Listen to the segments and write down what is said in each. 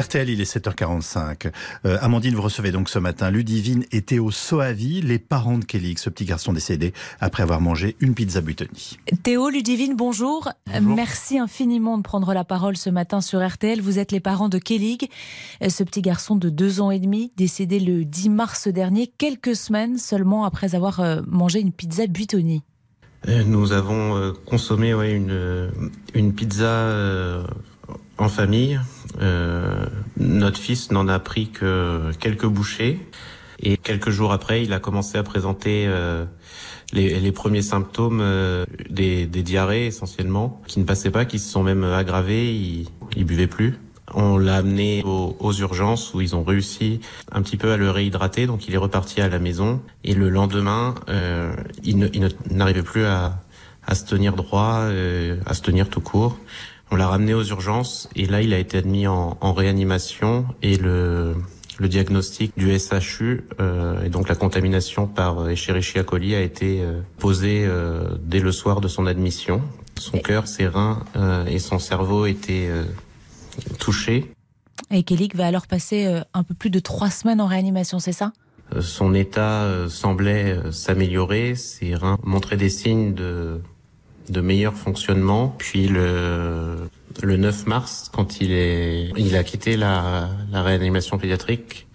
RTL, il est 7h45. Euh, Amandine, vous recevez donc ce matin Ludivine et Théo Soavi, les parents de Kelly, ce petit garçon décédé après avoir mangé une pizza Butoni. Théo, Ludivine, bonjour. Bonjour. Merci infiniment de prendre la parole ce matin sur RTL. Vous êtes les parents de Kelly, ce petit garçon de deux ans et demi, décédé le 10 mars dernier, quelques semaines seulement après avoir euh, mangé une pizza Butoni. Euh, Nous avons euh, consommé ouais, une, euh, une pizza euh, en famille. Euh, notre fils n'en a pris que quelques bouchées. Et quelques jours après, il a commencé à présenter euh, les, les premiers symptômes euh, des, des diarrhées essentiellement, qui ne passaient pas, qui se sont même aggravés. Il, il buvait plus. On l'a amené aux, aux urgences où ils ont réussi un petit peu à le réhydrater, donc il est reparti à la maison. Et le lendemain, euh, il n'arrivait plus à, à se tenir droit, euh, à se tenir tout court. On l'a ramené aux urgences et là, il a été admis en, en réanimation et le, le diagnostic du SHU euh, et donc la contamination par Escherichia coli a été euh, posé euh, dès le soir de son admission. Son cœur, ses reins et son cerveau étaient touchés. Et Kelly va alors passer un peu plus de trois semaines en réanimation, c'est ça? Son état semblait s'améliorer, ses reins montraient des signes de, de meilleur fonctionnement. Puis le, le 9 mars, quand il, est, il a quitté la, la réanimation pédiatrique,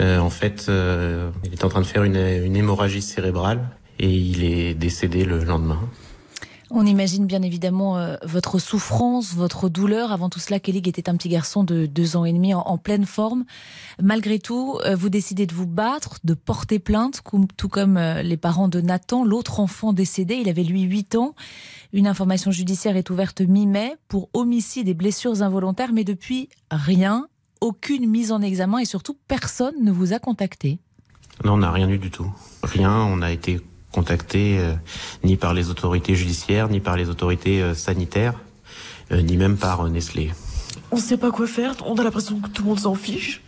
euh, en fait, euh, il est en train de faire une, une hémorragie cérébrale et il est décédé le lendemain. On imagine bien évidemment euh, votre souffrance, votre douleur. Avant tout cela, Kelly était un petit garçon de deux ans et demi en, pleine forme. Malgré tout, euh, vous décidez de vous battre, de porter plainte, tout comme euh, les parents de Nathan, l'autre enfant décédé. Il avait lui 8 ans. Une information judiciaire est ouverte mi-mai pour homicide et blessures involontaires, mais depuis, rien, aucune mise en examen et surtout, personne ne vous a contacté. Non, on n'a rien eu du tout. Rien, on a été contacté euh, ni par les autorités judiciaires, ni par les autorités euh, sanitaires, euh, ni même par euh, Nestlé. On sait pas quoi faire, on a l'impression que tout le monde s'en fiche.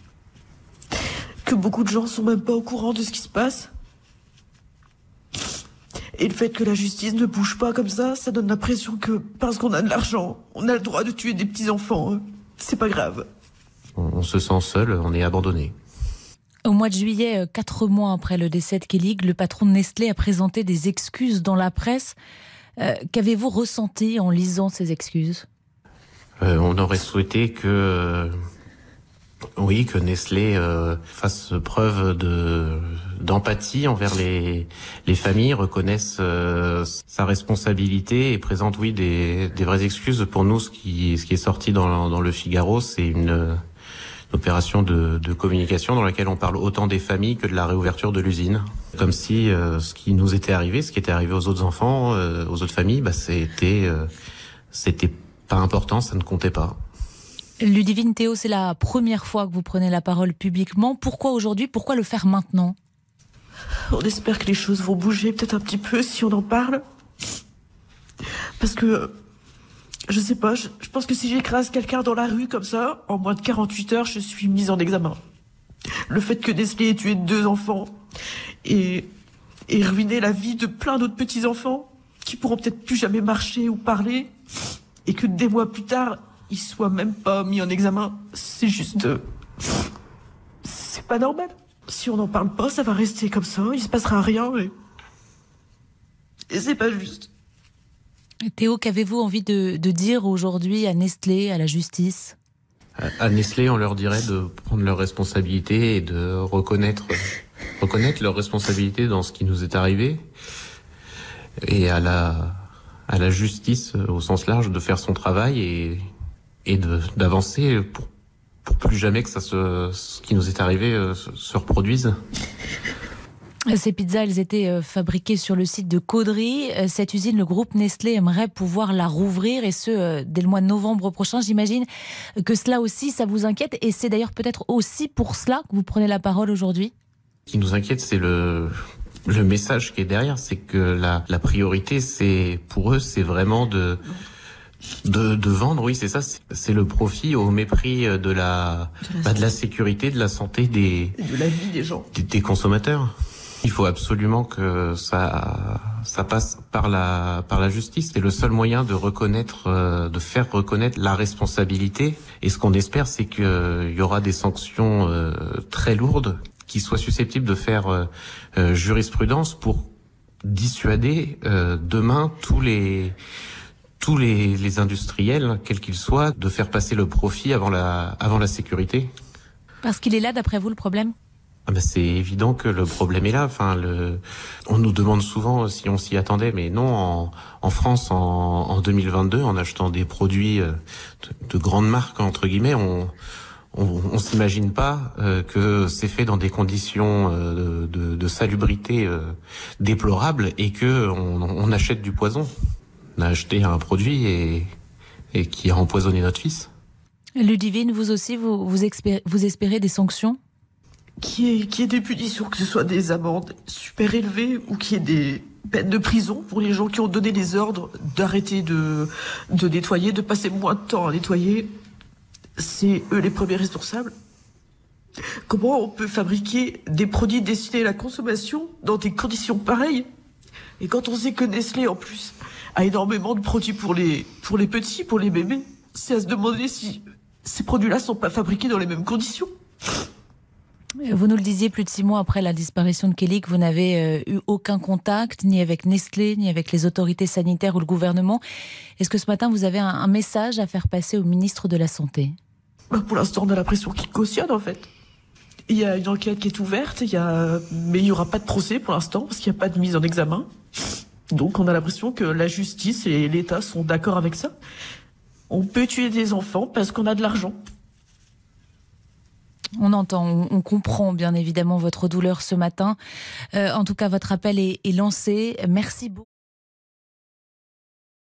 Que beaucoup de gens sont même pas au courant de ce qui se passe. Et le fait que la justice ne bouge pas comme ça, ça donne l'impression que parce qu'on a de l'argent, on a le droit de tuer des petits enfants. C'est pas grave. On, on se sent seul, on est abandonné. Au mois de juillet, euh, quatre mois après le décès de Kelly, le patron de Nestlé a présenté des excuses dans la presse. Euh, Qu'avez-vous ressenti en lisant ces excuses? Euh, on aurait souhaité que, oui, que Nestlé fasse preuve de d'empathie envers les les familles, reconnaisse sa responsabilité et présente, oui, des vraies excuses pour nous. Ce qui est sorti dans le Figaro, c'est une opération de, de communication dans laquelle on parle autant des familles que de la réouverture de l'usine. Comme si euh, ce qui nous était arrivé, ce qui était arrivé aux autres enfants, euh, aux autres familles, bah, c'était euh, c'était pas important, ça ne comptait pas. Ludivine Théo, c'est la première fois que vous prenez la parole publiquement. Pourquoi aujourd'hui? Pourquoi le faire maintenant? On espère que les choses vont bouger peut-être un petit peu si on en parle. Parce que, je sais pas, je, pense que si j'écrase quelqu'un dans la rue comme ça, en moins de 48 heures, je suis mise en examen. Le fait que Nestlé ait tué deux enfants et, et ruiné la vie de plein d'autres petits-enfants qui pourront peut-être plus jamais marcher ou parler et que des mois plus tard, ils soient même pas mis en examen, c'est juste... C'est pas normal. Si on n'en parle pas, ça va rester comme ça, il se passera rien et... Et c'est pas juste. Théo, qu'avez-vous envie de, dire aujourd'hui à Nestlé, à la justice? À- Nestlé, on leur dirait de prendre leurs responsabilités et de reconnaître reconnaître leurs responsabilités dans ce qui nous est arrivé et à la à la justice au sens large de faire son travail et et d'avancer pour pour plus jamais que ça ce qui nous est arrivé euh, se reproduise. Ces pizzas, elles étaient euh, fabriquées sur le site de Caudry. Euh, Cette usine, le groupe Nestlé aimerait pouvoir la rouvrir et ce, euh, dès le mois de novembre prochain. J'imagine que cela aussi, ça vous inquiète et c'est d'ailleurs peut-être aussi pour cela que vous prenez la parole aujourd'hui. Ce qui nous inquiète, c'est le le message qui est derrière, c'est que la, la priorité, c'est pour eux, c'est vraiment de de, de vendre. Oui, c'est ça. c'est- C'est le profit au mépris de la De la bah, de la sécurité, de la santé des de la vie des gens. des, des consommateurs. Il faut absolument que ça ça passe par la par la justice. C'est le seul moyen de reconnaître, euh, de faire reconnaître la responsabilité. Et ce qu'on espère, c'est qu'il y aura des sanctions euh, très lourdes qui soient susceptibles de faire euh, jurisprudence pour dissuader demain tous les tous les, les industriels, quels qu'ils soient, de faire passer le profit avant la avant la sécurité. Parce qu'il est là, d'après vous, le problème? Ah ben c'est évident que le problème est là. Enfin, le... on nous demande souvent si on s'y attendait, mais non. En, en France, en, en, 2022, en achetant des produits euh, de, de grandes marques entre guillemets, on on, on s'imagine pas euh, que c'est fait dans des conditions euh, de, de, salubrité euh, déplorables et que on, on, achète du poison. On a acheté un produit et, et qui a empoisonné notre fils. Ludivine, vous aussi, vous, vous, espérez, vous espérez des sanctions? Qui est, qui est des punitions, que ce soit des amendes super élevées ou qui est des peines de prison pour les gens qui ont donné des ordres d'arrêter de, de nettoyer, de passer moins de temps à nettoyer. C'est eux les premiers responsables. Comment on peut fabriquer des produits destinés à la consommation dans des conditions pareilles? Et quand on sait que Nestlé, en plus, a énormément de produits pour les, pour les petits, pour les bébés, c'est à se demander si ces produits-là sont pas fabriqués dans les mêmes conditions. Vous nous le disiez plus de six mois après la disparition de Kelly que vous n'avez euh, eu aucun contact ni avec Nestlé, ni avec les autorités sanitaires ou le gouvernement. Est-ce que ce matin vous avez un, message à faire passer au ministre de la Santé? Bah, Pour l'instant, on a l'impression qu'il cautionne en fait. Il y a une enquête qui est ouverte, il y a... mais il n'y aura pas de procès pour l'instant parce qu'il n'y a pas de mise en examen. Donc on a l'impression que la justice et l'État sont d'accord avec ça. On peut tuer des enfants parce qu'on a de l'argent. On entend, on, comprend bien évidemment votre douleur ce matin. Euh, en tout cas, votre appel est, est lancé. Merci beaucoup.